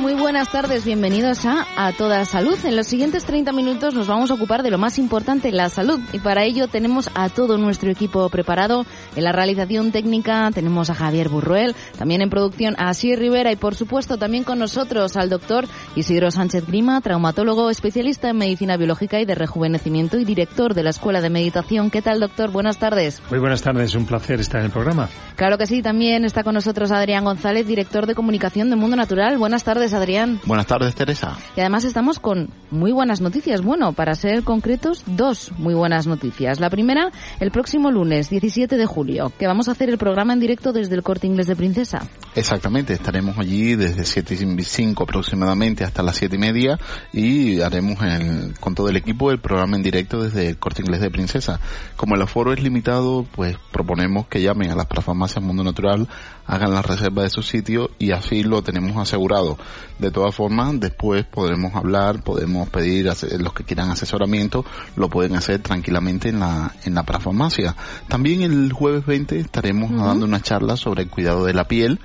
Tal? Muy buenas tardes. Bienvenidos a A Toda Salud. En los siguientes 30 minutos nos vamos a ocupar de lo más importante, la salud. Y para ello tenemos a todo nuestro equipo preparado. En la realización técnica tenemos a Javier Burruel, también en producción a Asier Rivera y por supuesto también con nosotros al doctor Isidro Sánchez Grima, traumatólogo, especialista en medicina biológica y de rejuvenecimiento y director de la Escuela de Meditación. ¿Qué tal, doctor? Buenas tardes. Muy buenas tardes. Un placer estar en el programa. Claro que sí. También está con nosotros Adrián González, director de comunicación de Mundo Natural. Buenas tardes, Adrián. Buenas tardes, Teresa. Y además estamos con muy buenas noticias. Bueno, para ser concretos, dos muy buenas noticias. La primera, el próximo lunes, 17 de julio, que vamos a hacer el programa en directo desde el Corte Inglés de Princesa. Exactamente, estaremos allí desde 7 y 5 aproximadamente hasta las 7 y media y haremos el, con todo el equipo el programa en directo desde el Corte Inglés de Princesa. Como el aforo es limitado, pues proponemos que llamen a las parafarmacias Mundo Natural, hagan la reserva de su sitio y así lo tenemos asegurado. De todas formas, después podremos hablar, podemos pedir a los que quieran asesoramiento, lo pueden hacer tranquilamente en la, en la parafarmacia. También el jueves 20 estaremos dando una charla sobre el cuidado de la piel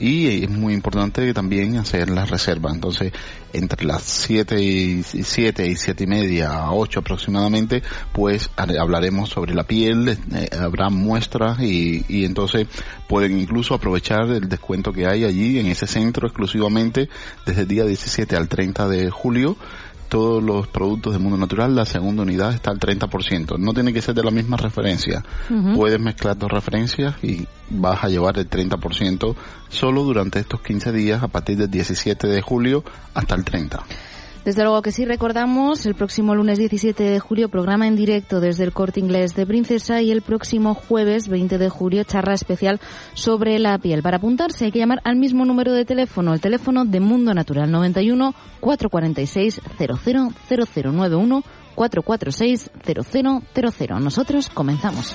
y es muy importante también hacer la reserva. Entonces, entre las 7 y 7 y 7 y media a 8 aproximadamente, pues hablaremos sobre la piel, eh, habrá muestras y, y entonces pueden incluso aprovechar el descuento que hay allí en ese centro exclusivamente desde el día 17 al 30 de julio todos los productos de Mundo Natural, la segunda unidad está al 30%. No tiene que ser de la misma referencia. Puedes mezclar dos referencias y vas a llevar el 30% solo durante estos 15 días a partir del 17 de julio hasta el 30. Desde luego que sí recordamos, el próximo lunes 17 de julio programa en directo desde el Corte Inglés de Princesa y el próximo jueves 20 de julio charla especial sobre la piel. Para apuntarse hay que llamar al mismo número de teléfono, el teléfono de Mundo Natural 91 446 000091 446 0000. Nosotros comenzamos.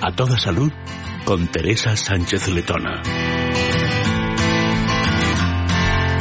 a toda salud, con Teresa Sánchez Letona.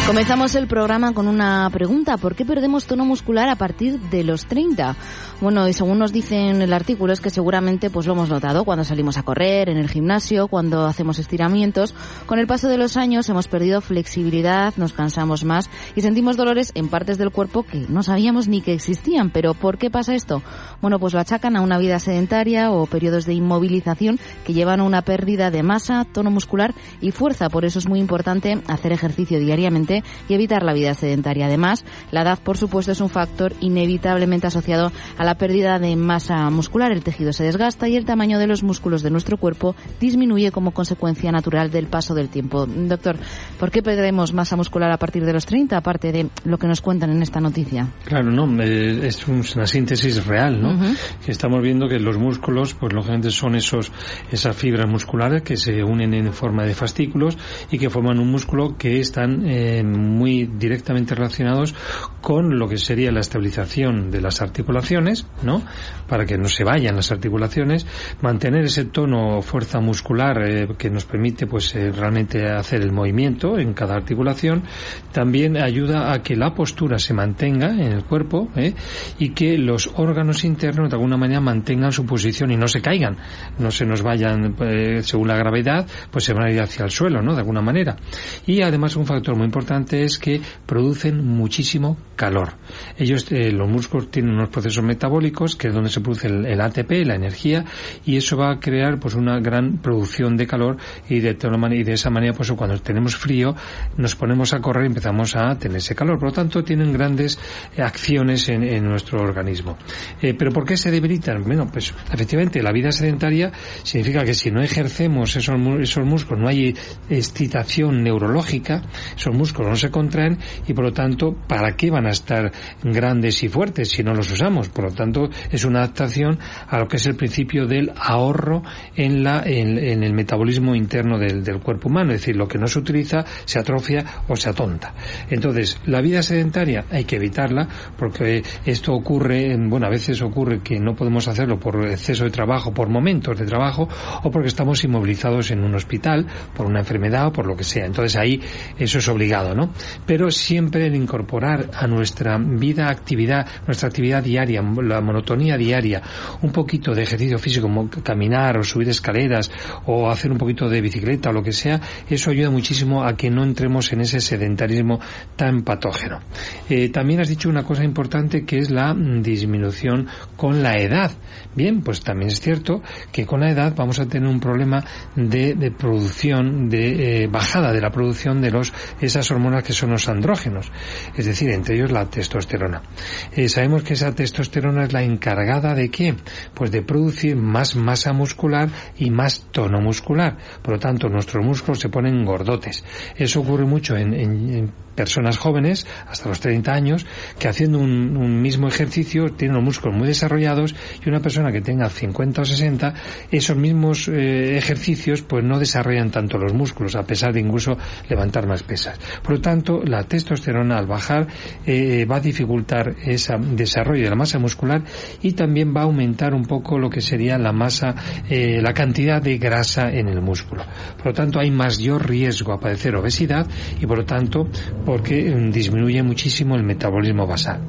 Comenzamos el programa con una pregunta. ¿Por qué perdemos tono muscular a partir de los 30? Bueno, y según nos dice en el artículo es que seguramente pues lo hemos notado cuando salimos a correr, en el gimnasio, cuando hacemos estiramientos. Con el paso de los años hemos perdido flexibilidad, nos cansamos más y sentimos dolores en partes del cuerpo que no sabíamos ni que existían. Pero ¿por qué pasa esto? Bueno, pues lo achacan a una vida sedentaria o periodos de inmovilización que llevan a una pérdida de masa, tono muscular y fuerza. Por eso es muy importante hacer ejercicio diariamente y evitar la vida sedentaria. Además, la edad, por supuesto, es un factor inevitablemente asociado a la pérdida de masa muscular. El tejido se desgasta y el tamaño de los músculos de nuestro cuerpo disminuye como consecuencia natural del paso del tiempo. Doctor, ¿por qué perdemos masa muscular a partir de los 30, aparte de lo que nos cuentan en esta noticia? Claro, no, eh, es una síntesis real, ¿no? Que estamos viendo que los músculos, pues lógicamente son esos, esas fibras musculares que se unen en forma de fascículos y que forman un músculo que están eh, muy directamente relacionados con lo que sería la estabilización de las articulaciones, ¿no? Para que no se vayan las articulaciones, mantener ese tono fuerza muscular eh, que nos permite pues eh, realmente hacer el movimiento en cada articulación, también ayuda a que la postura se mantenga en el cuerpo ¿eh? y que los órganos internos de alguna manera mantengan su posición y no se caigan, no se nos vayan según la gravedad, pues se van a ir hacia el suelo, ¿no? De alguna manera. Y además un factor muy importante es que producen muchísimo calor. Ellos, los músculos tienen unos procesos metabólicos que es donde se produce el, ATP, la energía, y eso va a crear pues una gran producción de calor y de, y de esa manera pues cuando tenemos frío nos ponemos a correr y empezamos a tener ese calor. Por lo tanto, tienen grandes acciones en, nuestro organismo. Eh, ¿Pero por qué se debilitan? Bueno, pues efectivamente la vida sedentaria significa que si no ejercemos esos, esos músculos, no hay excitación neurológica, esos músculos no se contraen y por lo tanto, ¿para qué van a estar grandes y fuertes si no los usamos? Tanto, es una adaptación a lo que es el principio del ahorro en, la, en, el metabolismo interno del, del, cuerpo humano, es decir, lo que no se utiliza se atrofia o se atonta. Entonces, la vida sedentaria hay que evitarla porque esto ocurre, bueno, a veces ocurre que no podemos hacerlo por exceso de trabajo, por momentos de trabajo o porque estamos inmovilizados en un hospital por una enfermedad o por lo que sea. Entonces ahí eso es obligado, ¿no? Pero siempre el incorporar a nuestra vida actividad, nuestra actividad diaria, la monotonía diaria, un poquito de ejercicio físico como caminar o subir escaleras o hacer un poquito de bicicleta o lo que sea, eso ayuda muchísimo a que no entremos en ese sedentarismo tan patógeno. Eh, también has dicho una cosa importante que es la disminución con la edad. Bien, pues también es cierto que con la edad vamos a tener un problema de, producción, de eh, bajada de la producción de los esas hormonas que son los andrógenos, es decir, entre ellos la testosterona. Eh, sabemos que esa testosterona es la encargada de qué? Pues de producir más masa muscular y más tono muscular. Por lo tanto, nuestros músculos se ponen gordotes. Eso ocurre mucho en personas jóvenes, hasta los 30 años, que haciendo un, mismo ejercicio tienen los músculos muy desarrollados y una persona que tenga 50 o 60, esos mismos eh, ejercicios pues no desarrollan tanto los músculos, a pesar de incluso levantar más pesas. Por lo tanto, la testosterona al bajar eh, va a dificultar ese desarrollo de la masa muscular y también va a aumentar un poco lo que sería la masa, eh, la cantidad de grasa en el músculo. Por lo tanto, hay mayor riesgo a padecer obesidad y por lo tanto porque mm, disminuye muchísimo el metabolismo basal.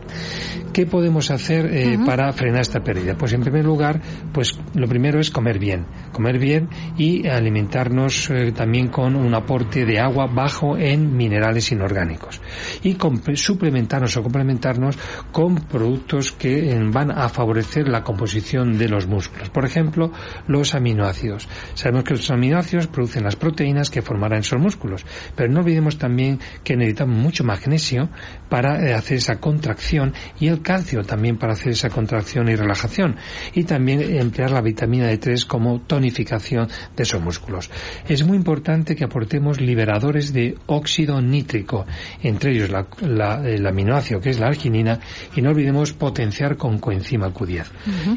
¿Qué podemos hacer eh, para frenar esta pérdida? Pues en primer lugar, pues lo primero es comer bien, comer bien y alimentarnos eh, también con un aporte de agua bajo en minerales inorgánicos y suplementarnos o complementarnos con productos que van a favorecer la composición de los músculos. Por ejemplo, los aminoácidos. Sabemos que los aminoácidos producen las proteínas que formarán esos músculos, pero no olvidemos también que necesitamos mucho magnesio para hacer esa contracción y el calcio también para hacer esa contracción y relajación y también emplear la vitamina D3 como tonificación de esos músculos. Es muy importante que aportemos liberadores de óxido nítrico, entre ellos el aminoácido que es la arginina y no olvidemos potenciar con coenzima Q10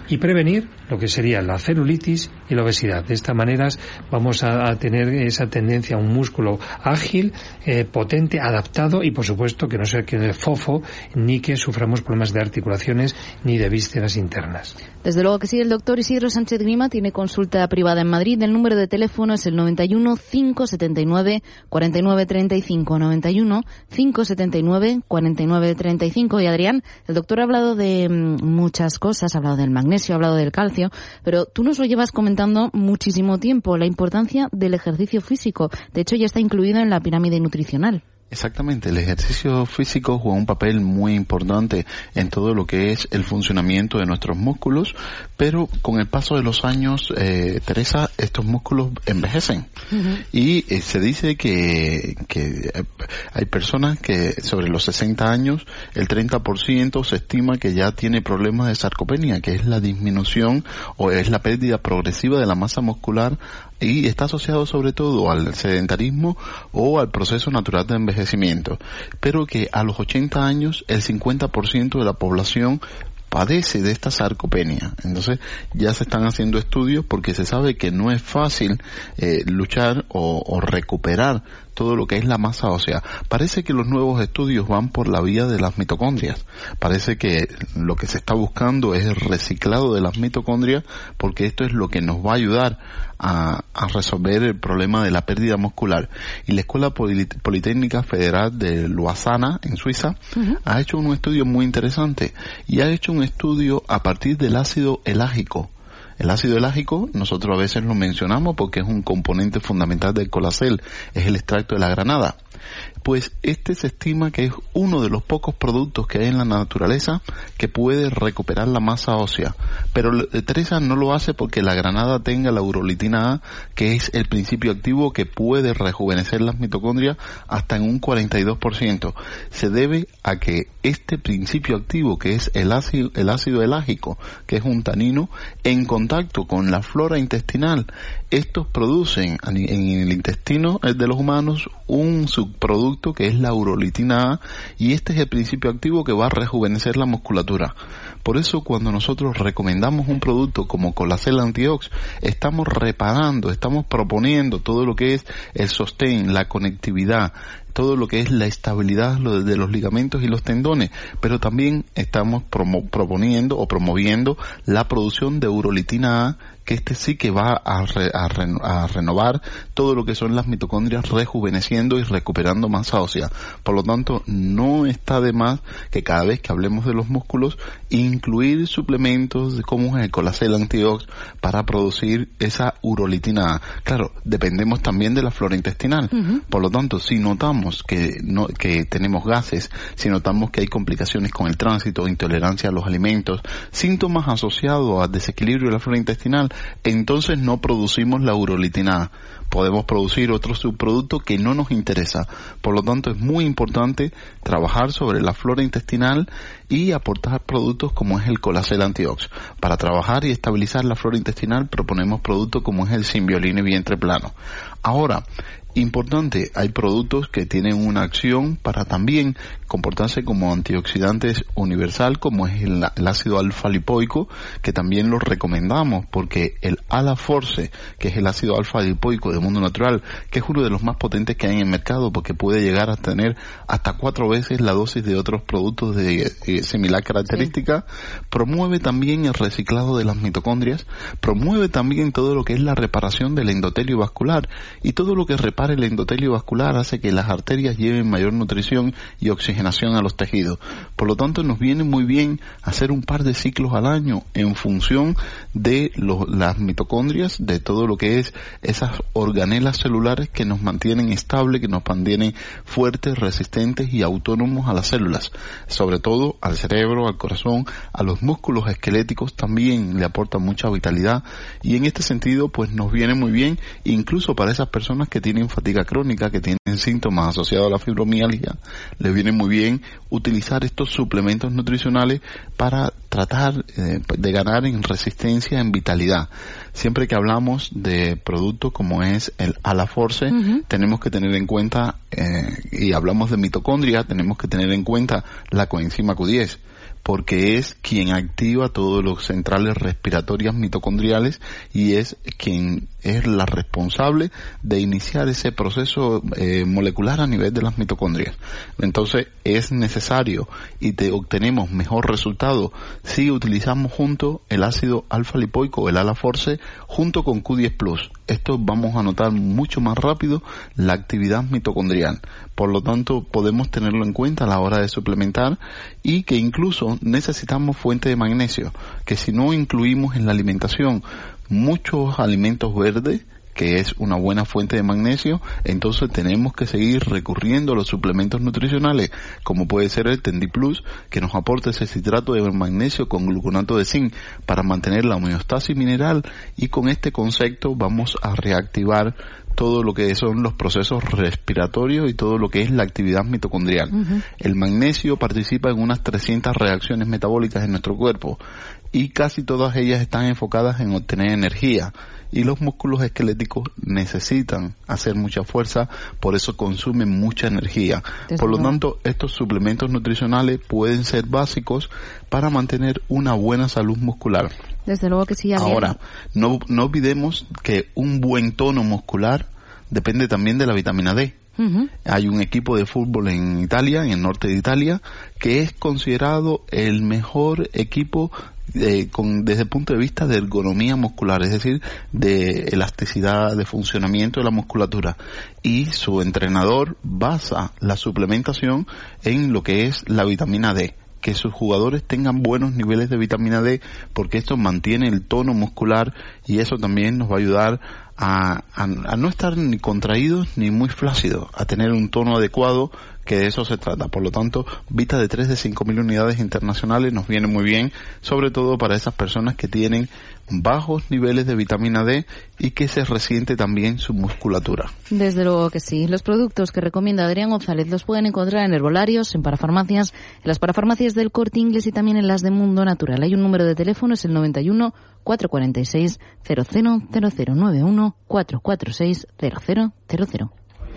y prevenir lo que sería la celulitis y la obesidad. De esta manera vamos a, tener esa tendencia a un músculo ágil, eh, potente, adaptado y por supuesto que no sea que el fofo ni que suframos problemas de articulaciones ni de vísceras internas. Desde luego que sí, el doctor Isidro Sánchez Grima tiene consulta privada en Madrid. El número de teléfono es el 91 579 49 35 91 579 49 35. Y Adrián, el doctor ha hablado de mm, muchas cosas, ha hablado del magnesio, ha hablado del calcio, pero tú nos lo llevas comentando muchísimo tiempo, la importancia del ejercicio físico. De hecho, ya está incluido en la pirámide nutricional. Exactamente, el ejercicio físico juega un papel muy importante en todo lo que es el funcionamiento de nuestros músculos, pero con el paso de los años, eh, Teresa, estos músculos envejecen. Y eh, se dice que, que eh, hay personas que sobre los 60 años, el 30% se estima que ya tiene problemas de sarcopenia, que es la disminución o es la pérdida progresiva de la masa muscular y está asociado sobre todo al sedentarismo o al proceso natural de envejecimiento, pero que a los 80 años el 50% de la población padece de esta sarcopenia. Entonces ya se están haciendo estudios porque se sabe que no es fácil eh, luchar o, recuperar todo lo que es la masa ósea. Parece que los nuevos estudios van por la vía de las mitocondrias. Parece que lo que se está buscando es el reciclado de las mitocondrias porque esto es lo que nos va a ayudar a, resolver el problema de la pérdida muscular. Y la Escuela Politécnica Federal de Luasana, en Suiza, ha hecho un estudio muy interesante y ha hecho un estudio a partir del ácido elágico. El ácido elágico, nosotros a veces lo mencionamos porque es un componente fundamental del colacel, es el extracto de la granada. Pues este se estima que es uno de los pocos productos que hay en la naturaleza que puede recuperar la masa ósea. Pero Teresa no lo hace porque la granada tenga la urolitina A, que es el principio activo que puede rejuvenecer las mitocondrias hasta en un 42%. Se debe a que este principio activo, que es el ácido, el ácido elágico, que es un tanino, en contacto con la flora intestinal, estos producen en el intestino de los humanos un subproducto que es la urolitina A y este es el principio activo que va a rejuvenecer la musculatura. Por eso cuando nosotros recomendamos un producto como Colacel Antiox, estamos reparando, estamos proponiendo todo lo que es el sostén, la conectividad, todo lo que es la estabilidad de los ligamentos y los tendones, pero también estamos proponiendo o promoviendo la producción de urolitina A que este sí que va a, renovar todo lo que son las mitocondrias rejuveneciendo y recuperando masa ósea. Por lo tanto, no está de más que cada vez que hablemos de los músculos, incluir suplementos como el colacel antiox para producir esa urolitina. Claro, dependemos también de la flora intestinal. Por lo tanto, si notamos que, no, que tenemos gases, si notamos que hay complicaciones con el tránsito, intolerancia a los alimentos, síntomas asociados a desequilibrio de la flora intestinal, entonces no producimos la urolitina Podemos producir otro subproducto que no nos interesa. Por lo tanto, es muy importante trabajar sobre la flora intestinal y aportar productos como es el colacel antiox. Para trabajar y estabilizar la flora intestinal proponemos productos como es el simbioline vientre plano. Ahora, Importante, hay productos que tienen una acción para también comportarse como antioxidantes universal, como es el, ácido alfa lipoico, que también lo recomendamos porque el Alaforce, que es el ácido alfa lipoico de mundo natural, que es uno de los más potentes que hay en el mercado porque puede llegar a tener hasta cuatro veces la dosis de otros productos de eh, similar característica, promueve también el reciclado de las mitocondrias, promueve también todo lo que es la reparación del endotelio vascular y todo lo que repara el endotelio vascular hace que las arterias lleven mayor nutrición y oxigenación a los tejidos. Por lo tanto, nos viene muy bien hacer un par de ciclos al año en función de las mitocondrias, de todo lo que es esas organelas celulares que nos mantienen estables, que nos mantienen fuertes, resistentes y autónomos a las células. Sobre todo al cerebro, al corazón, a los músculos esqueléticos también le aporta mucha vitalidad y en este sentido pues nos viene muy bien incluso para esas personas que tienen fatiga crónica, que tienen síntomas asociados a la fibromialgia, les viene muy bien utilizar estos suplementos nutricionales para tratar eh, de ganar en resistencia, en vitalidad. Siempre que hablamos de productos como es el Alaforce, tenemos que tener en cuenta, eh, y hablamos de mitocondria, tenemos que tener en cuenta la coenzima Q10 porque es quien activa todos los centrales respiratorias mitocondriales y es quien es la responsable de iniciar ese proceso eh, molecular a nivel de las mitocondrias. Entonces es necesario y te obtenemos mejor resultado si utilizamos junto el ácido alfa lipoico, el Alaforce, junto con Q10 Plus. Esto vamos a notar mucho más rápido la actividad mitocondrial. Por lo tanto, podemos tenerlo en cuenta a la hora de suplementar y que incluso necesitamos fuente de magnesio, que si no incluimos en la alimentación muchos alimentos verdes, que es una buena fuente de magnesio, entonces tenemos que seguir recurriendo a los suplementos nutricionales, como puede ser el Tendiplus, que nos aporta ese citrato de magnesio con gluconato de zinc para mantener la homeostasis mineral y con este concepto vamos a reactivar todo lo que son los procesos respiratorios y todo lo que es la actividad mitocondrial. El magnesio participa en unas 300 reacciones metabólicas en nuestro cuerpo y casi todas ellas están enfocadas en obtener energía y los músculos esqueléticos necesitan hacer mucha fuerza, por eso consumen mucha energía. por lo tanto, estos suplementos nutricionales pueden ser básicos para mantener una buena salud muscular. Desde luego que sí. Ahora, no, no olvidemos que un buen tono muscular depende también de la vitamina D. Hay un equipo de fútbol en Italia, en el norte de Italia, que es considerado el mejor equipo eh, con, desde el punto de vista de ergonomía muscular, es decir, de elasticidad, de funcionamiento de la musculatura. Y su entrenador basa la suplementación en lo que es la vitamina D que sus jugadores tengan buenos niveles de vitamina D, porque esto mantiene el tono muscular y eso también nos va a ayudar a, a no estar ni contraídos ni muy flácidos, a tener un tono adecuado que de eso se trata. Por lo tanto, Vita de 3 de 5.000 unidades internacionales nos viene muy bien, sobre todo para esas personas que tienen bajos niveles de vitamina D y que se resiente también su musculatura. Desde luego que sí. Los productos que recomienda Adrián González los pueden encontrar en herbolarios, en parafarmacias, en las parafarmacias del Corte Inglés y también en las de Mundo Natural. Hay un número de teléfono, es el 91 446 000091 446 0000.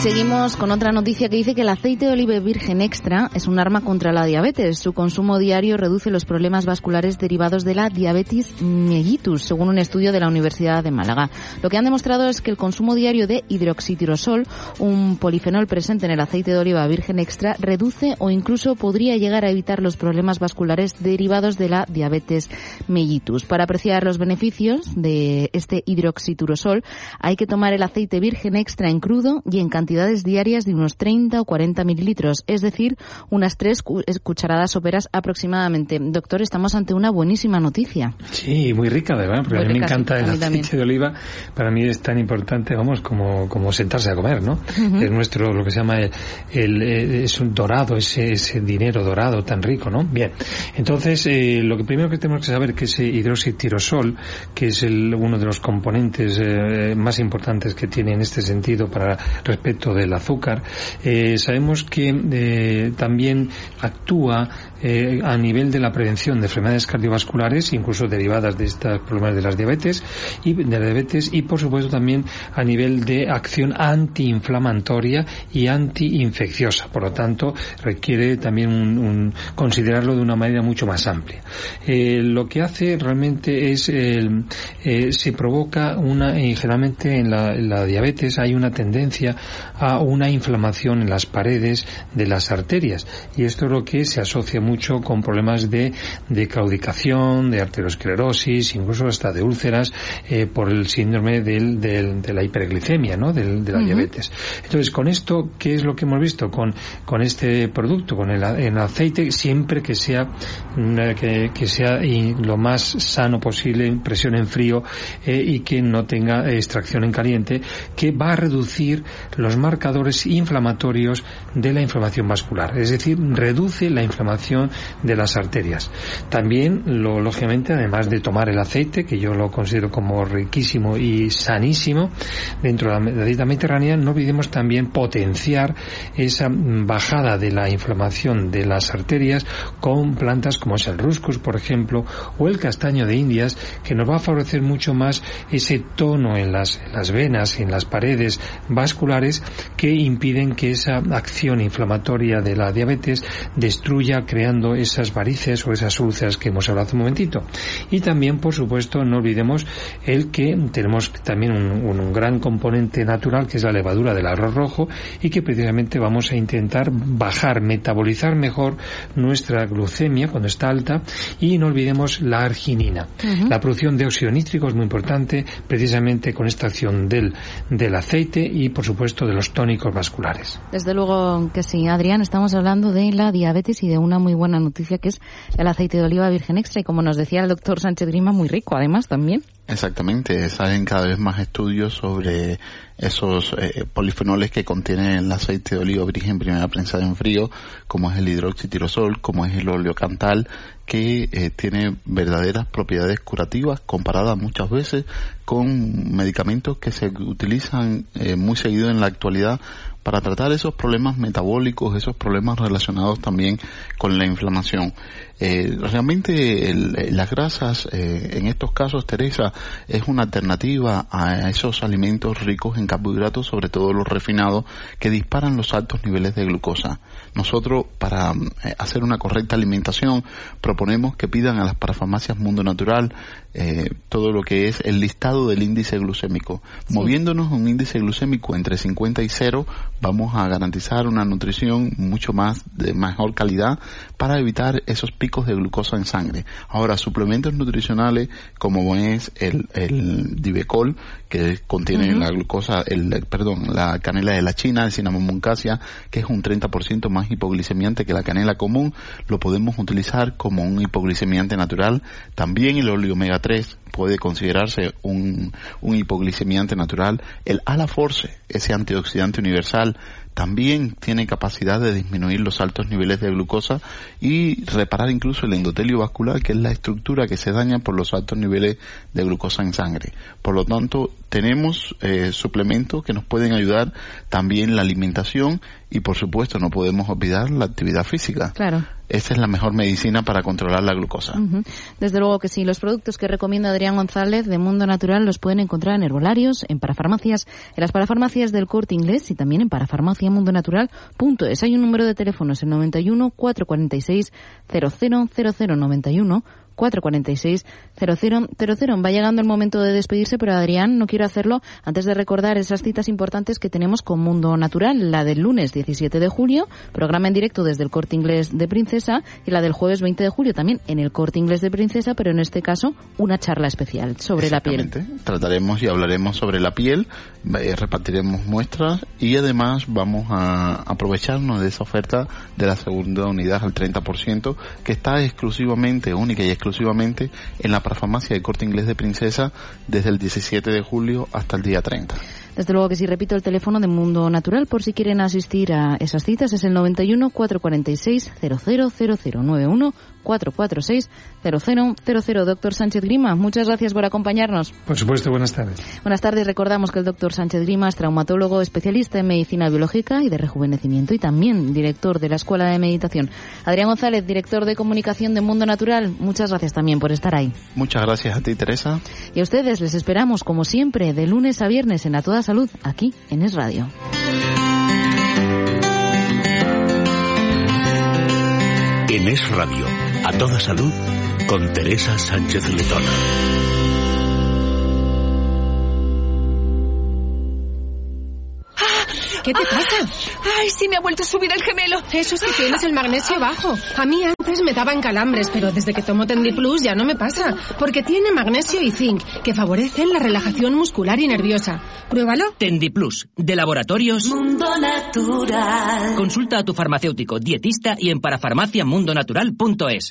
Seguimos con otra noticia que dice que el aceite de oliva virgen extra es un arma contra la diabetes. Su consumo diario reduce los problemas vasculares derivados de la diabetes mellitus, según un estudio de la Universidad de Málaga. Lo que han demostrado es que el consumo diario de hidroxitirosol, un polifenol presente en el aceite de oliva virgen extra, reduce o incluso podría llegar a evitar los problemas vasculares derivados de la diabetes mellitus. Para apreciar los beneficios de este hidroxitirosol, hay que tomar el aceite virgen extra en crudo y en cantidades diarias de unos 30 o 40 mililitros, es decir, unas tres cucharadas soperas aproximadamente. Doctor, estamos ante una buenísima noticia. Sí, muy rica, ¿verdad? Porque a mí me encanta el aceite de oliva. Para mí es tan importante, vamos, como, como sentarse a comer, ¿no? Es nuestro, lo que se llama, el, es un dorado, ese, ese, dinero dorado tan rico, ¿no? Bien. Entonces, eh, lo que primero que tenemos que saber que ese hidroxitirosol, que es el, uno de los componentes eh, más importantes que tiene en este sentido para respecto del azúcar, eh, sabemos que eh, también actúa eh, a nivel de la prevención de enfermedades cardiovasculares, incluso derivadas de estos problemas de las diabetes y de la diabetes, y por supuesto también a nivel de acción antiinflamatoria y antiinfecciosa. Por lo tanto, requiere también un, considerarlo de una manera mucho más amplia. Eh, lo que hace realmente es eh, se provoca una, y generalmente en la, en la diabetes hay una tendencia a una inflamación en las paredes de las arterias y esto es lo que se asocia mucho con problemas de, de claudicación, de arteriosclerosis, incluso hasta de úlceras eh, por el síndrome del, del, de la hiperglicemia, ¿no? Del, de la uh -huh. diabetes. Entonces, con esto, ¿qué es lo que hemos visto? Con, con este producto, con el, el aceite, siempre que sea, que, que sea lo más sano posible, presión en frío eh, y que no tenga extracción en caliente, que va a reducir los marcadores inflamatorios de la inflamación vascular. Es decir, reduce la inflamación de las arterias. También, lógicamente, además de tomar el aceite, que yo lo considero como riquísimo y sanísimo, dentro de la dieta mediterránea, no olvidemos también potenciar esa bajada de la inflamación de las arterias con plantas como es el ruscus, por ejemplo, o el castaño de Indias, que nos va a favorecer mucho más ese tono en las, en las venas en las paredes vasculares que impiden que esa acción inflamatoria de la diabetes destruya creando esas varices o esas úlceras que hemos hablado hace un momentito. Y también, por supuesto, no olvidemos el que tenemos también un, un, gran componente natural que es la levadura del arroz rojo y que precisamente vamos a intentar bajar, metabolizar mejor nuestra glucemia cuando está alta y no olvidemos la arginina. Uh -huh. La producción de óxido nítrico es muy importante precisamente con esta acción del, del aceite y por supuesto de los tónicos vasculares. Desde luego que sí, Adrián, estamos hablando de la diabetes y de una muy buena noticia que es el aceite de oliva virgen extra y como nos decía el doctor Sánchez Grima, muy rico además también. Exactamente, salen cada vez más estudios sobre esos eh, polifenoles que contiene el aceite de oliva virgen primera prensada en frío, como es el hidroxitirosol, como es el oleocantal, que eh, tiene verdaderas propiedades curativas comparadas muchas veces con medicamentos que se utilizan eh, muy seguido en la actualidad para tratar esos problemas metabólicos, esos problemas relacionados también con la inflamación. Eh, realmente las grasas, eh, en estos casos, Teresa, es una alternativa a esos alimentos ricos en carbohidratos, sobre todo los refinados, que disparan los altos niveles de glucosa. Nosotros, para eh, hacer una correcta alimentación, proponemos que pidan a las parafarmacias Mundo Natural eh, todo lo que es el listado del índice glucémico. Moviéndonos un índice glucémico entre 50 y 0, vamos a garantizar una nutrición mucho más de mejor calidad para evitar esos picos de glucosa en sangre. Ahora, suplementos nutricionales como es el, el Divecol, que contiene la glucosa, el, perdón, la canela de la China, el cinnamon que es un 30% más hipoglicemiante que la canela común, lo podemos utilizar como un hipoglicemiante natural. También el óleo omega 3 puede considerarse un, un hipoglicemiante natural. El Alaforce, ese antioxidante universal, también tiene capacidad de disminuir los altos niveles de glucosa y reparar incluso el endotelio vascular, que es la estructura que se daña por los altos niveles de glucosa en sangre. Por lo tanto, tenemos eh, suplementos que nos pueden ayudar también la alimentación y por supuesto no podemos olvidar la actividad física. Claro. Esa es la mejor medicina para controlar la glucosa. Desde luego que sí. Los productos que recomienda Adrián González de Mundo Natural los pueden encontrar en herbolarios, en parafarmacias, en las parafarmacias del Corte Inglés y también en parafarmaciamundonatural.es. Hay un número de teléfonos, el 91 446 000091 446 0000. Va llegando el momento de despedirse, pero Adrián, no quiero hacerlo antes de recordar esas citas importantes que tenemos con Mundo Natural, la del lunes 17 de julio, programa en directo desde el Corte Inglés de Princesa, y la del jueves 20 de julio también en el Corte Inglés de Princesa, pero en este caso una charla especial sobre la piel. Trataremos y hablaremos sobre la piel, eh, repartiremos muestras y además vamos a aprovecharnos de esa oferta de la segunda unidad al 30% que está exclusivamente, única y exclusivamente exclusivamente en la parafarmacia de Corte Inglés de Princesa desde el 17 de julio hasta el día 30. Desde luego que si repito el teléfono de Mundo Natural por si quieren asistir a esas citas es el 91 446 000091 446 0000. Doctor Sánchez Grima, muchas gracias por acompañarnos. Por supuesto, buenas tardes. Buenas tardes. Recordamos que el doctor Sánchez Grima es traumatólogo especialista en medicina biológica y de rejuvenecimiento y también director de la Escuela de Meditación. Adrián González, director de comunicación de Mundo Natural, muchas gracias también por estar ahí. Muchas gracias a ti, Teresa. Y a ustedes les esperamos, como siempre, de lunes a viernes en A Toda Salud, aquí en Es Radio. En Es Radio, a toda salud, con Teresa Sánchez Letona. ¿Qué te pasa? Ay, sí, me ha vuelto a subir el gemelo. Eso es que tienes el magnesio bajo. A mí antes me daban calambres, pero desde que tomo Tendi Plus ya no me pasa. Porque tiene magnesio y zinc, que favorecen la relajación muscular y nerviosa. Pruébalo. Tendi Plus, de laboratorios Mundo Natural. Consulta a tu farmacéutico, dietista y en parafarmaciamundonatural.es.